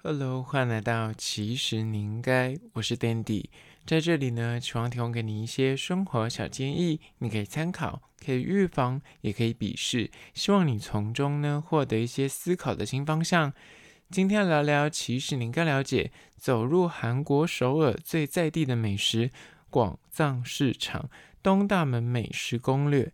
Hello，欢迎来到其实你应该，我是 Dandy，在这里呢，希望提供给你一些生活小建议，你可以参考，可以预防，也可以鄙视，希望你从中呢获得一些思考的新方向。今天聊聊，其实你应该了解，走入韩国首尔最在地的美食——广藏市场，东大门美食攻略。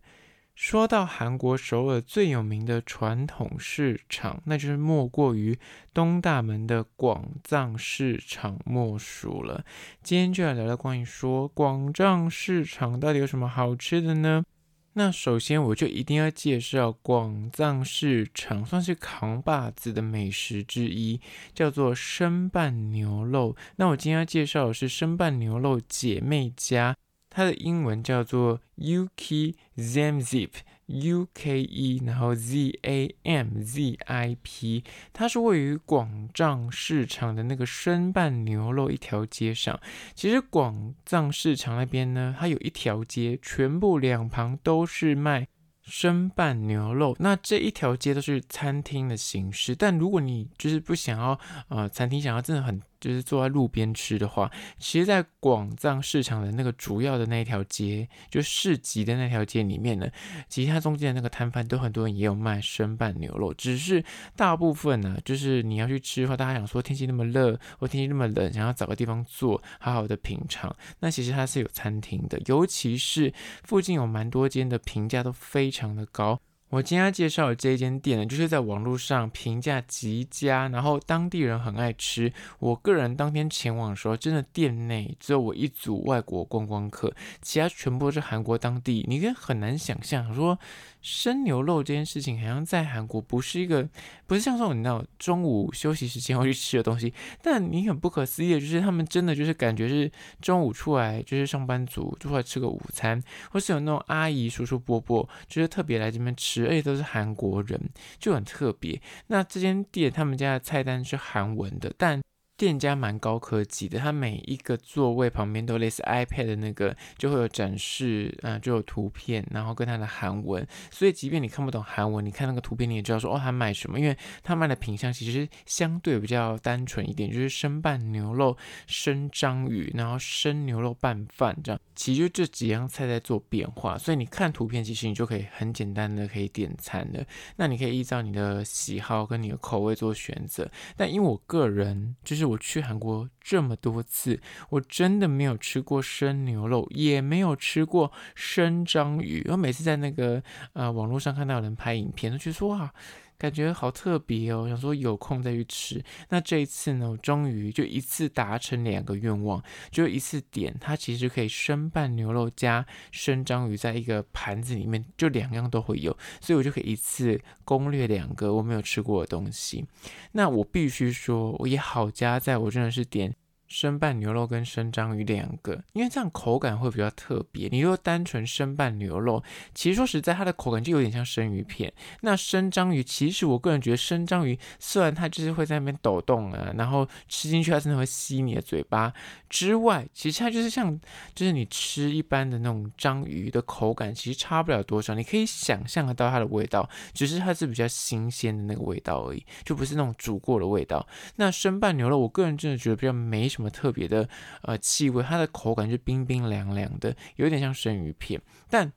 说到韩国首尔最有名的传统市场，那就是莫过于东大门的广藏市场莫属了。今天就来聊聊关于说广藏市场到底有什么好吃的呢？那首先我就一定要介绍广藏市场，算是扛把子的美食之一，叫做生拌牛肉。那我今天要介绍的是生拌牛肉姐妹家。它的英文叫做 Yuki Zamzip，U K E，然后 Z A M Z I P，它是位于广藏市场的那个生拌牛肉一条街上。其实广藏市场那边呢，它有一条街，全部两旁都是卖生拌牛肉。那这一条街都是餐厅的形式，但如果你就是不想要，呃，餐厅想要真的很。就是坐在路边吃的话，其实，在广藏市场的那个主要的那一条街，就市集的那条街里面呢，其实它中间的那个摊贩都很多人也有卖生拌牛肉，只是大部分呢，就是你要去吃的话，大家想说天气那么热或天气那么冷，想要找个地方坐，好好的品尝，那其实它是有餐厅的，尤其是附近有蛮多间的评价都非常常的高。我今天要介绍的这一间店呢，就是在网络上评价极佳，然后当地人很爱吃。我个人当天前往的时候，真的店内只有我一组外国观光客，其他全部都是韩国当地。你跟很难想象说。生牛肉这件事情好像在韩国不是一个，不是像这种你知道中午休息时间会去吃的东西。但你很不可思议的就是，他们真的就是感觉是中午出来就是上班族就出来吃个午餐，或是有那种阿姨叔叔伯伯就是特别来这边吃，而且都是韩国人，就很特别。那这间店他们家的菜单是韩文的，但。店家蛮高科技的，它每一个座位旁边都类似 iPad 的那个，就会有展示，嗯、就有图片，然后跟它的韩文，所以即便你看不懂韩文，你看那个图片你也知道说哦，他卖什么，因为他卖的品项其实相对比较单纯一点，就是生拌牛肉、生章鱼，然后生牛肉拌饭这样，其实就这几样菜在做变化，所以你看图片，其实你就可以很简单的可以点餐的。那你可以依照你的喜好跟你的口味做选择，但因为我个人就是。我去韩国这么多次，我真的没有吃过生牛肉，也没有吃过生章鱼。我每次在那个呃网络上看到有人拍影片，都觉得说哇，感觉好特别哦，想说有空再去吃。那这一次呢，我终于就一次达成两个愿望，就一次点，它其实可以生拌牛肉加生章鱼在一个盘子里面，就两样都会有，所以我就可以一次攻略两个我没有吃过的东西。那我必须说，我也好加在我真的是点。生拌牛肉跟生章鱼两个，因为这样口感会比较特别。你如果单纯生拌牛肉，其实说实在，它的口感就有点像生鱼片。那生章鱼，其实我个人觉得生章鱼虽然它就是会在那边抖动啊，然后吃进去它真的会吸你的嘴巴之外，其实它就是像就是你吃一般的那种章鱼的口感，其实差不了多少。你可以想象得到它的味道，只是它是比较新鲜的那个味道而已，就不是那种煮过的味道。那生拌牛肉，我个人真的觉得比较没什么特别的呃气味，它的口感就冰冰凉凉的，有点像生鱼片。但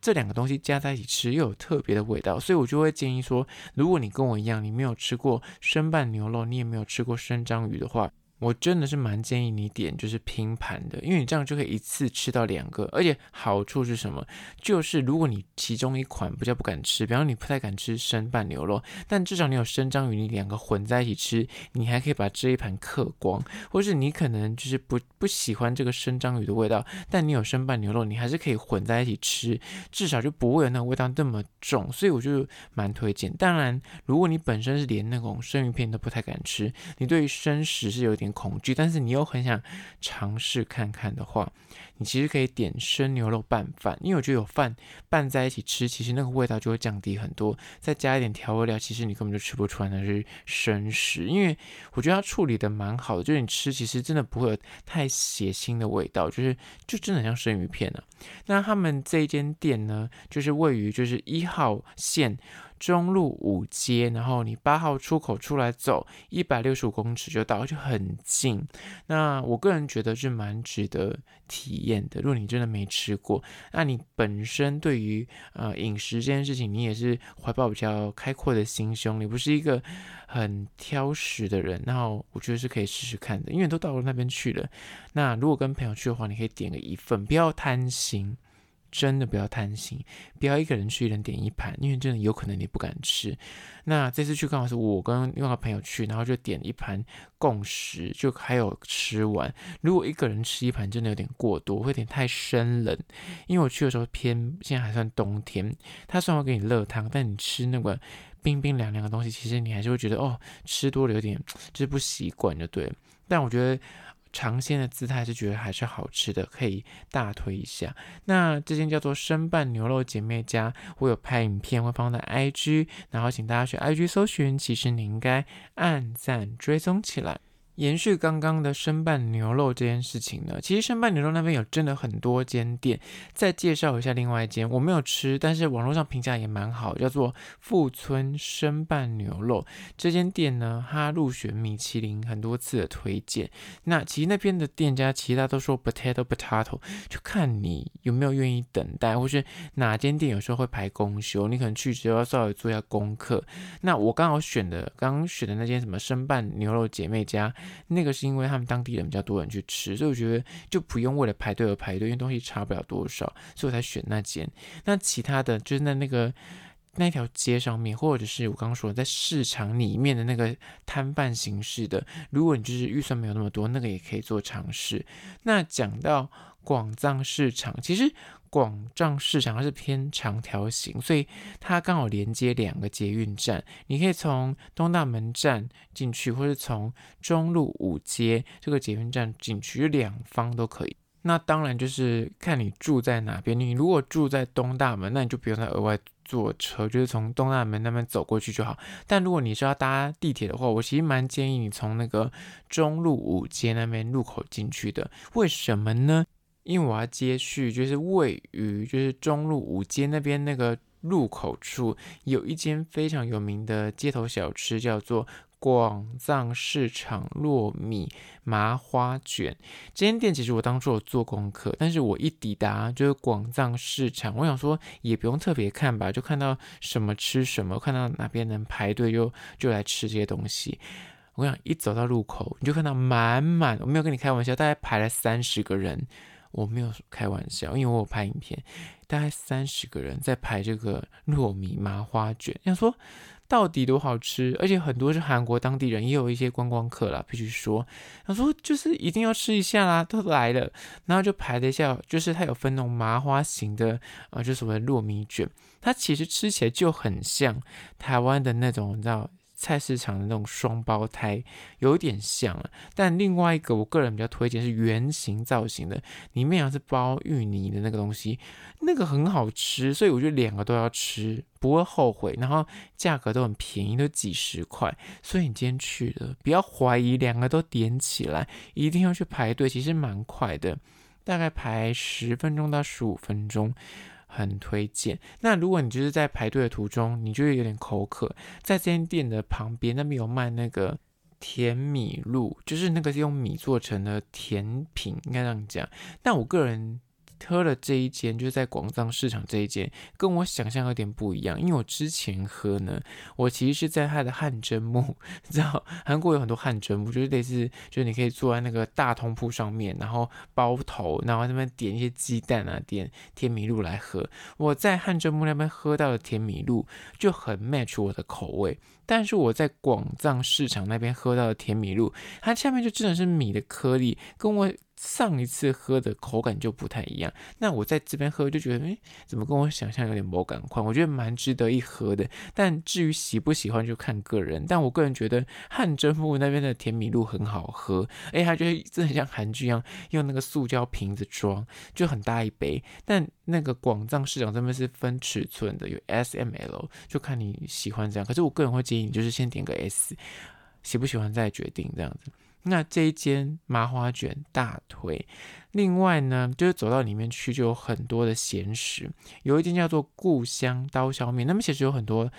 这两个东西加在一起吃又有特别的味道，所以我就会建议说，如果你跟我一样，你没有吃过生拌牛肉，你也没有吃过生章鱼的话。我真的是蛮建议你点就是拼盘的，因为你这样就可以一次吃到两个，而且好处是什么？就是如果你其中一款比较不敢吃，比方你不太敢吃生拌牛肉，但至少你有生章鱼，你两个混在一起吃，你还可以把这一盘嗑光。或是你可能就是不不喜欢这个生章鱼的味道，但你有生拌牛肉，你还是可以混在一起吃，至少就不会有那个味道那么重。所以我就蛮推荐。当然，如果你本身是连那种生鱼片都不太敢吃，你对于生食是有点恐惧，但是你又很想尝试看看的话，你其实可以点生牛肉拌饭，因为我觉得有饭拌在一起吃，其实那个味道就会降低很多。再加一点调味料，其实你根本就吃不出来那是生食，因为我觉得它处理的蛮好的，就是你吃其实真的不会有太血腥的味道，就是就真的很像生鱼片呢、啊。那他们这间店呢，就是位于就是一号线中路五街，然后你八号出口出来走一百六十五公尺就到，就很近。那我个人觉得是蛮值得体验的。如果你真的没吃过，那你本身对于呃饮食这件事情，你也是怀抱比较开阔的心胸，你不是一个很挑食的人，那我觉得是可以试试看的。因为都到了那边去了，那如果跟朋友去的话，你可以点个一份，不要贪心。真的不要贪心，不要一个人去，一人点一盘，因为真的有可能你不敢吃。那这次去刚好是我跟另外一个朋友去，然后就点一盘共食，就还有吃完。如果一个人吃一盘，真的有点过多，会有点太生冷。因为我去的时候偏现在还算冬天，他虽然会给你热汤，但你吃那个冰冰凉凉的东西，其实你还是会觉得哦，吃多了有点 就是不习惯，就对。但我觉得。尝鲜的姿态是觉得还是好吃的，可以大推一下。那这间叫做生拌牛肉姐妹家，我有拍影片会放在 IG，然后请大家去 IG 搜寻，其实你应该按赞追踪起来。延续刚刚的生拌牛肉这件事情呢，其实生拌牛肉那边有真的很多间店。再介绍一下另外一间，我没有吃，但是网络上评价也蛮好，叫做富村生拌牛肉。这间店呢，它入选米其林很多次的推荐。那其实那边的店家，其他都说 potato potato，就看你有没有愿意等待，或是哪间店有时候会排公休，你可能去只要稍微做一下功课。那我刚好选的，刚刚选的那间什么生拌牛肉姐妹家。那个是因为他们当地人比较多人去吃，所以我觉得就不用为了排队而排队，因为东西差不了多少，所以我才选那间。那其他的就是在那个那条街上面，或者是我刚刚说在市场里面的那个摊贩形式的，如果你就是预算没有那么多，那个也可以做尝试。那讲到广藏市场，其实。广藏市场它是偏长条形，所以它刚好连接两个捷运站。你可以从东大门站进去，或是从中路五街这个捷运站进去，两方都可以。那当然就是看你住在哪边。你如果住在东大门，那你就不用再额外坐车，就是从东大门那边走过去就好。但如果你是要搭地铁的话，我其实蛮建议你从那个中路五街那边入口进去的。为什么呢？因为我要接续，就是位于就是中路五街那边那个入口处，有一间非常有名的街头小吃，叫做广藏市场糯米麻花卷。这间店其实我当初有做功课，但是我一抵达就是广藏市场，我想说也不用特别看吧，就看到什么吃什么，看到哪边能排队就就来吃这些东西。我想一走到路口，你就看到满满，我没有跟你开玩笑，大概排了三十个人。我没有开玩笑，因为我有拍影片，大概三十个人在排这个糯米麻花卷。想说到底多好吃，而且很多是韩国当地人，也有一些观光客啦，必须说。想说就是一定要吃一下啦，都来了，然后就排了一下，就是它有分那种麻花型的啊，就所谓糯米卷，它其实吃起来就很像台湾的那种，你知道。菜市场的那种双胞胎有点像啊，但另外一个我个人比较推荐是圆形造型的，里面好像是包芋泥的那个东西，那个很好吃，所以我觉得两个都要吃，不会后悔。然后价格都很便宜，都几十块，所以你今天去了，不要怀疑，两个都点起来，一定要去排队，其实蛮快的，大概排十分钟到十五分钟。很推荐。那如果你就是在排队的途中，你就会有点口渴，在这间店的旁边，那边有卖那个甜米露，就是那个是用米做成的甜品，应该这样讲。但我个人。喝了这一间，就是在广藏市场这一间，跟我想象有点不一样。因为我之前喝呢，我其实是在它的汗蒸木，你知道韩国有很多汗蒸木，就是类似，就是你可以坐在那个大通铺上面，然后包头，然后那边点一些鸡蛋啊，点甜米露来喝。我在汗蒸木那边喝到的甜米露就很 match 我的口味，但是我在广藏市场那边喝到的甜米露，它下面就真的是米的颗粒，跟我。上一次喝的口感就不太一样，那我在这边喝就觉得，诶，怎么跟我想象有点没感况？我觉得蛮值得一喝的。但至于喜不喜欢就看个人。但我个人觉得汗蒸幕那边的甜米露很好喝，诶，它就是真的很像韩剧一样，用那个塑胶瓶子装，就很大一杯。但那个广藏市场这边是分尺寸的，有 S、M、L，就看你喜欢这样。可是我个人会建议你就是先点个 S，喜不喜欢再决定这样子。那这一间麻花卷大腿，另外呢，就是走到里面去就有很多的咸食，有一间叫做故乡刀削面，那么其实有很多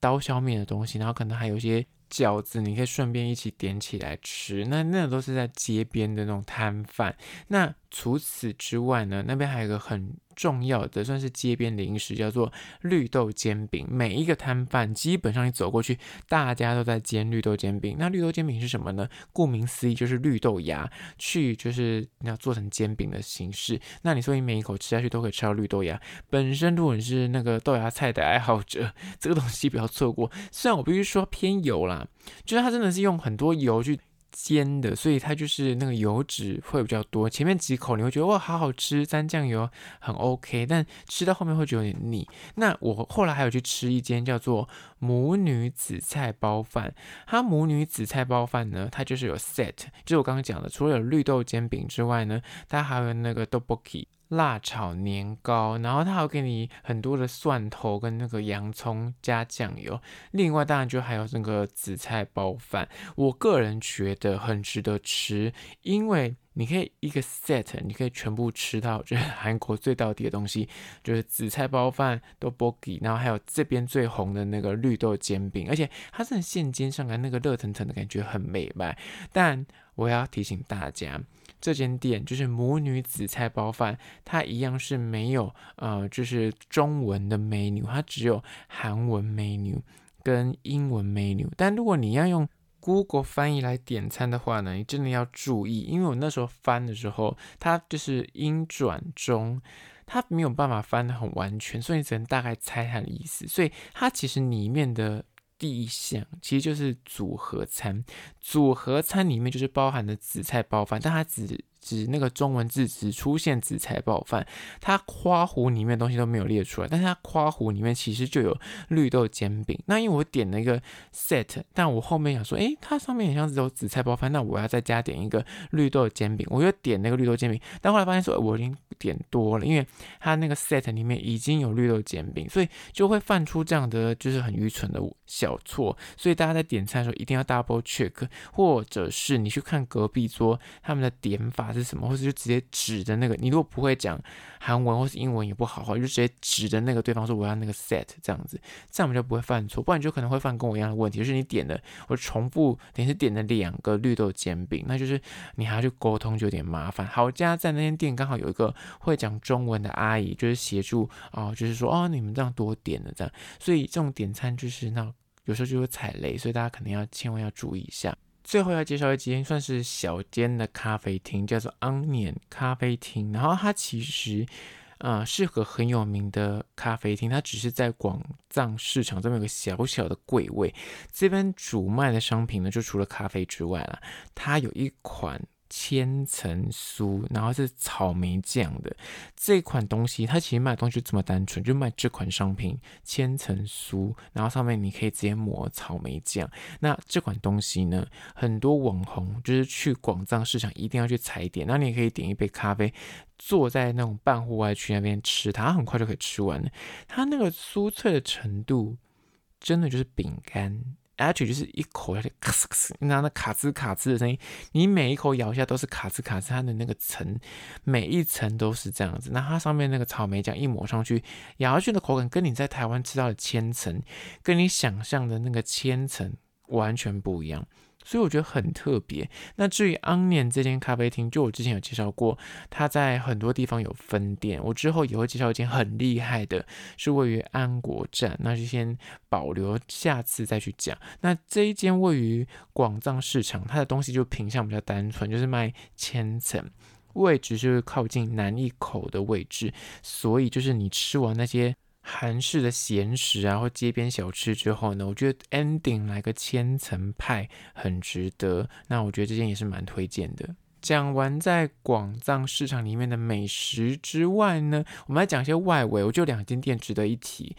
刀削面的东西，然后可能还有一些。饺子你可以顺便一起点起来吃，那那都是在街边的那种摊贩。那除此之外呢，那边还有一个很重要的，算是街边零食，叫做绿豆煎饼。每一个摊贩基本上你走过去，大家都在煎绿豆煎饼。那绿豆煎饼是什么呢？顾名思义，就是绿豆芽去，就是你要做成煎饼的形式。那你说你每一口吃下去都可以吃到绿豆芽。本身如果你是那个豆芽菜的爱好者，这个东西不要错过。虽然我必须说偏油啦。就是它真的是用很多油去煎的，所以它就是那个油脂会比较多。前面几口你会觉得哇，好好吃，沾酱油很 OK，但吃到后面会觉得有点腻。那我后来还有去吃一间叫做母女紫菜包饭，它母女紫菜包饭呢，它就是有 set，就是我刚刚讲的，除了有绿豆煎饼之外呢，它还有那个豆 boki。辣炒年糕，然后他还会给你很多的蒜头跟那个洋葱加酱油，另外当然就还有那个紫菜包饭，我个人觉得很值得吃，因为你可以一个 set，你可以全部吃到，就是韩国最到底的东西，就是紫菜包饭、tteokbokki，然后还有这边最红的那个绿豆煎饼，而且它是现煎上来那个热腾腾的感觉很美味，但我要提醒大家。这间店就是母女紫菜包饭，它一样是没有呃，就是中文的 menu，它只有韩文 menu 跟英文 menu。但如果你要用 Google 翻译来点餐的话呢，你真的要注意，因为我那时候翻的时候，它就是英转中，它没有办法翻得很完全，所以你只能大概猜它的意思。所以它其实里面的。第一项其实就是组合餐，组合餐里面就是包含的紫菜包饭，但它只指那个中文字只出现紫菜包饭，它括弧里面的东西都没有列出来，但是它括弧里面其实就有绿豆煎饼。那因为我点了一个 set，但我后面想说，诶，它上面很像是有紫菜包饭，那我要再加点一个绿豆煎饼，我就点那个绿豆煎饼，但后来发现说，我已经点多了，因为它那个 set 里面已经有绿豆煎饼，所以就会犯出这样的就是很愚蠢的小错。所以大家在点餐的时候一定要 double check，或者是你去看隔壁桌他们的点法。是什么，或者就直接指着那个。你如果不会讲韩文或是英文也不好话，就直接指着那个对方说我要那个 set 这样子，这样我们就不会犯错。不然你就可能会犯跟我一样的问题，就是你点的我重复，等于是点了两个绿豆煎饼，那就是你还要去沟通就有点麻烦。好家在那间店刚好有一个会讲中文的阿姨，就是协助、哦，就是说哦你们这样多点了这样，所以这种点餐就是那有时候就会踩雷，所以大家肯定要千万要注意一下。最后要介绍一间算是小间的咖啡厅，叫做 Onion 咖啡厅。然后它其实，呃，是个很有名的咖啡厅。它只是在广藏市场这边有个小小的柜位。这边主卖的商品呢，就除了咖啡之外了，它有一款。千层酥，然后是草莓酱的这款东西，它其实卖的东西就这么单纯，就卖这款商品千层酥，然后上面你可以直接抹草莓酱。那这款东西呢，很多网红就是去广藏市场一定要去踩点，那你可以点一杯咖啡，坐在那种半户外区那边吃，它很快就可以吃完了。它那个酥脆的程度，真的就是饼干。而且就是一口下去咔哧咔哧，那那卡兹卡兹的声音，你每一口咬下都是卡兹卡兹，它的那个层每一层都是这样子。那它上面那个草莓酱一抹上去，咬下去的口感跟你在台湾吃到的千层，跟你想象的那个千层完全不一样。所以我觉得很特别。那至于 Onion 这间咖啡厅，就我之前有介绍过，它在很多地方有分店。我之后也会介绍一间很厉害的，是位于安国站，那就先保留下次再去讲。那这一间位于广藏市场，它的东西就品相比较单纯，就是卖千层，位置就是靠近南一口的位置，所以就是你吃完那些。韩式的咸食啊，或街边小吃之后呢，我觉得 ending 来个千层派很值得。那我觉得这件也是蛮推荐的。讲完在广藏市场里面的美食之外呢，我们来讲一些外围。我觉得两间店值得一提。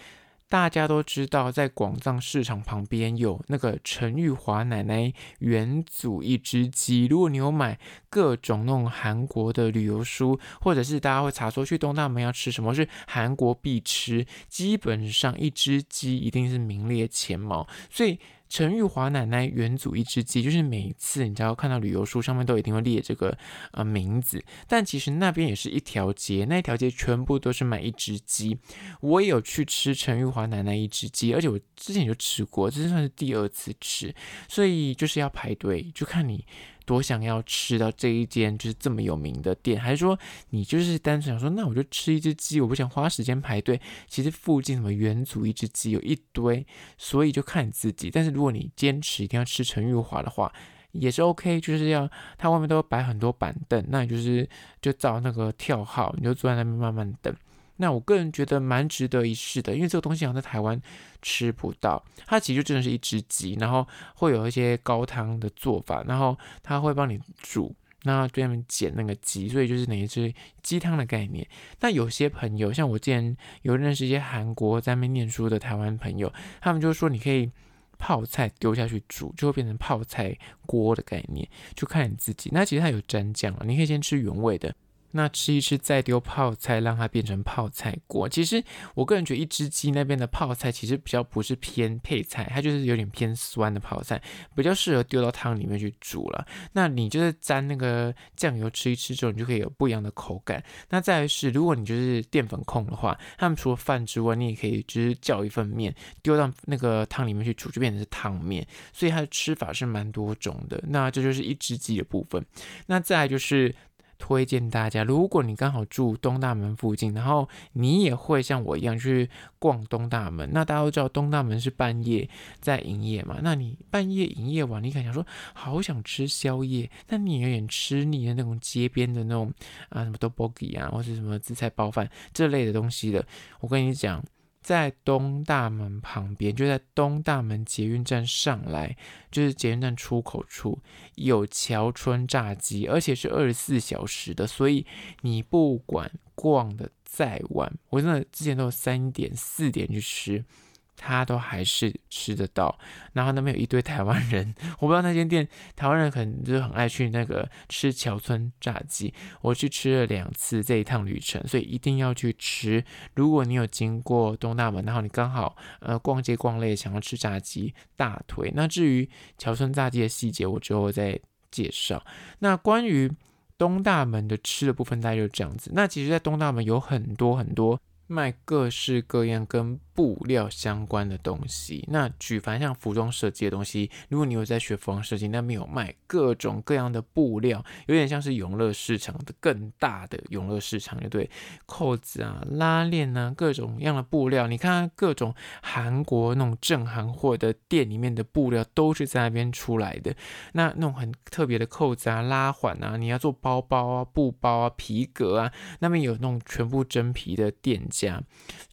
大家都知道，在广藏市场旁边有那个陈玉华奶奶元祖一只鸡。如果你有买各种那种韩国的旅游书，或者是大家会查说去东大门要吃什么是韩国必吃，基本上一只鸡一定是名列前茅。所以陈玉华奶奶元祖一只鸡，就是每一次你只要看到旅游书上面都一定会列这个呃名字，但其实那边也是一条街，那一条街全部都是卖一只鸡。我也有去吃陈玉华奶奶一只鸡，而且我之前就吃过，这算是第二次吃，所以就是要排队，就看你。多想要吃到这一间就是这么有名的店，还是说你就是单纯想说，那我就吃一只鸡，我不想花时间排队。其实附近什么元祖一只鸡有一堆，所以就看你自己。但是如果你坚持一定要吃陈玉华的话，也是 OK，就是要它外面都摆很多板凳，那你就是就照那个跳号，你就坐在那边慢慢等。那我个人觉得蛮值得一试的，因为这个东西好像在台湾吃不到。它其实就真的是一只鸡，然后会有一些高汤的做法，然后它会帮你煮，那对他们捡那个鸡，所以就是等于是鸡汤的概念。那有些朋友，像我之前有认识一些韩国在那边念书的台湾朋友，他们就说你可以泡菜丢下去煮，就会变成泡菜锅的概念，就看你自己。那其实它有蘸酱啊，你可以先吃原味的。那吃一吃，再丢泡菜，让它变成泡菜锅。其实我个人觉得，一只鸡那边的泡菜其实比较不是偏配菜，它就是有点偏酸的泡菜，比较适合丢到汤里面去煮了。那你就是沾那个酱油吃一吃之后，你就可以有不一样的口感。那再来是，如果你就是淀粉控的话，他们除了饭之外，你也可以就是叫一份面丢到那个汤里面去煮，就变成是汤面。所以它的吃法是蛮多种的。那这就是一只鸡的部分。那再来就是。推荐大家，如果你刚好住东大门附近，然后你也会像我一样去逛东大门。那大家都知道东大门是半夜在营业嘛？那你半夜营业完，你可能想说好想吃宵夜，但你有点吃腻的那种街边的那种啊什么 tteokbokki 啊，或是什么紫菜包饭这类的东西的，我跟你讲。在东大门旁边，就在东大门捷运站上来，就是捷运站出口处有桥村炸鸡，而且是二十四小时的，所以你不管逛的再晚，我真的之前都三点四点去吃。他都还是吃得到，然后那边有一堆台湾人，我不知道那间店台湾人可能就很爱去那个吃桥村炸鸡，我去吃了两次这一趟旅程，所以一定要去吃。如果你有经过东大门，然后你刚好呃逛街逛累，想要吃炸鸡，大腿。那至于桥村炸鸡的细节，我之后再介绍。那关于东大门的吃的部分，大概就是这样子。那其实，在东大门有很多很多卖各式各样跟布料相关的东西，那举凡像服装设计的东西，如果你有在学服装设计，那边有卖各种各样的布料，有点像是永乐市场的更大的永乐市场，就对，扣子啊、拉链啊，各种样的布料，你看各种韩国那种正韩货的店里面的布料都是在那边出来的。那那种很特别的扣子啊、拉环啊，你要做包包啊、布包啊、皮革啊，那边有那种全部真皮的店家，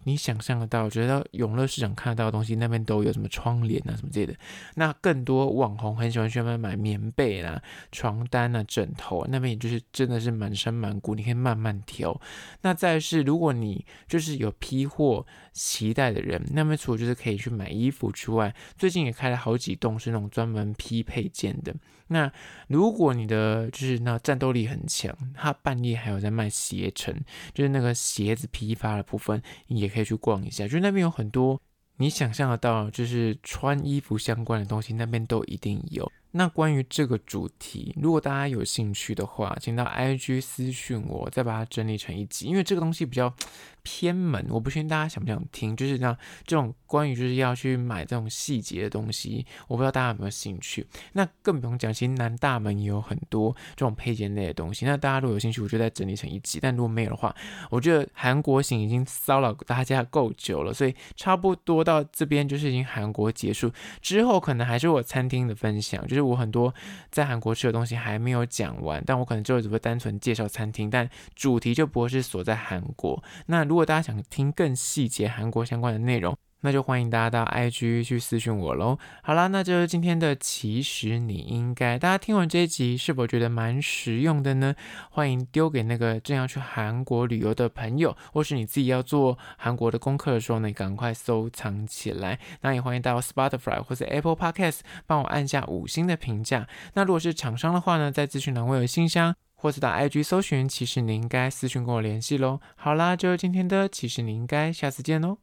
你想象得到，觉得。永乐市场看得到的东西，那边都有什么窗帘啊什么之类的。那更多网红很喜欢去那边买棉被啦、床单啊、枕头啊，那边也就是真的是满山满谷，你可以慢慢挑。那再是，如果你就是有批货期待的人，那么除了就是可以去买衣服之外，最近也开了好几栋是那种专门批配件的。那如果你的就是那战斗力很强，他半夜还有在卖鞋城，就是那个鞋子批发的部分，你也可以去逛一下。就那边有很多你想象得到，就是穿衣服相关的东西，那边都一定有。那关于这个主题，如果大家有兴趣的话，请到 IG 私讯我，再把它整理成一集，因为这个东西比较偏门，我不确定大家想不想听。就是这样，这种关于就是要去买这种细节的东西，我不知道大家有没有兴趣。那更不用讲，其实南大门也有很多这种配件类的东西。那大家如果有兴趣，我就再整理成一集。但如果没有的话，我觉得韩国行已经骚扰大家够久了，所以差不多到这边就是已经韩国结束之后，可能还是我餐厅的分享，就是。我很多在韩国吃的东西还没有讲完，但我可能就只会单纯介绍餐厅，但主题就不会是锁在韩国。那如果大家想听更细节韩国相关的内容，那就欢迎大家到 IG 去私讯我喽。好啦，那就是今天的其实你应该，大家听完这一集是否觉得蛮实用的呢？欢迎丢给那个正要去韩国旅游的朋友，或是你自己要做韩国的功课的时候呢，赶快收藏起来。那也欢迎到 Spotify 或者 Apple Podcast 帮我按下五星的评价。那如果是厂商的话呢，在资讯栏会有信箱，或是到 IG 搜寻，其实你应该私讯跟我联系喽。好啦，就是今天的其实你应该，下次见喽。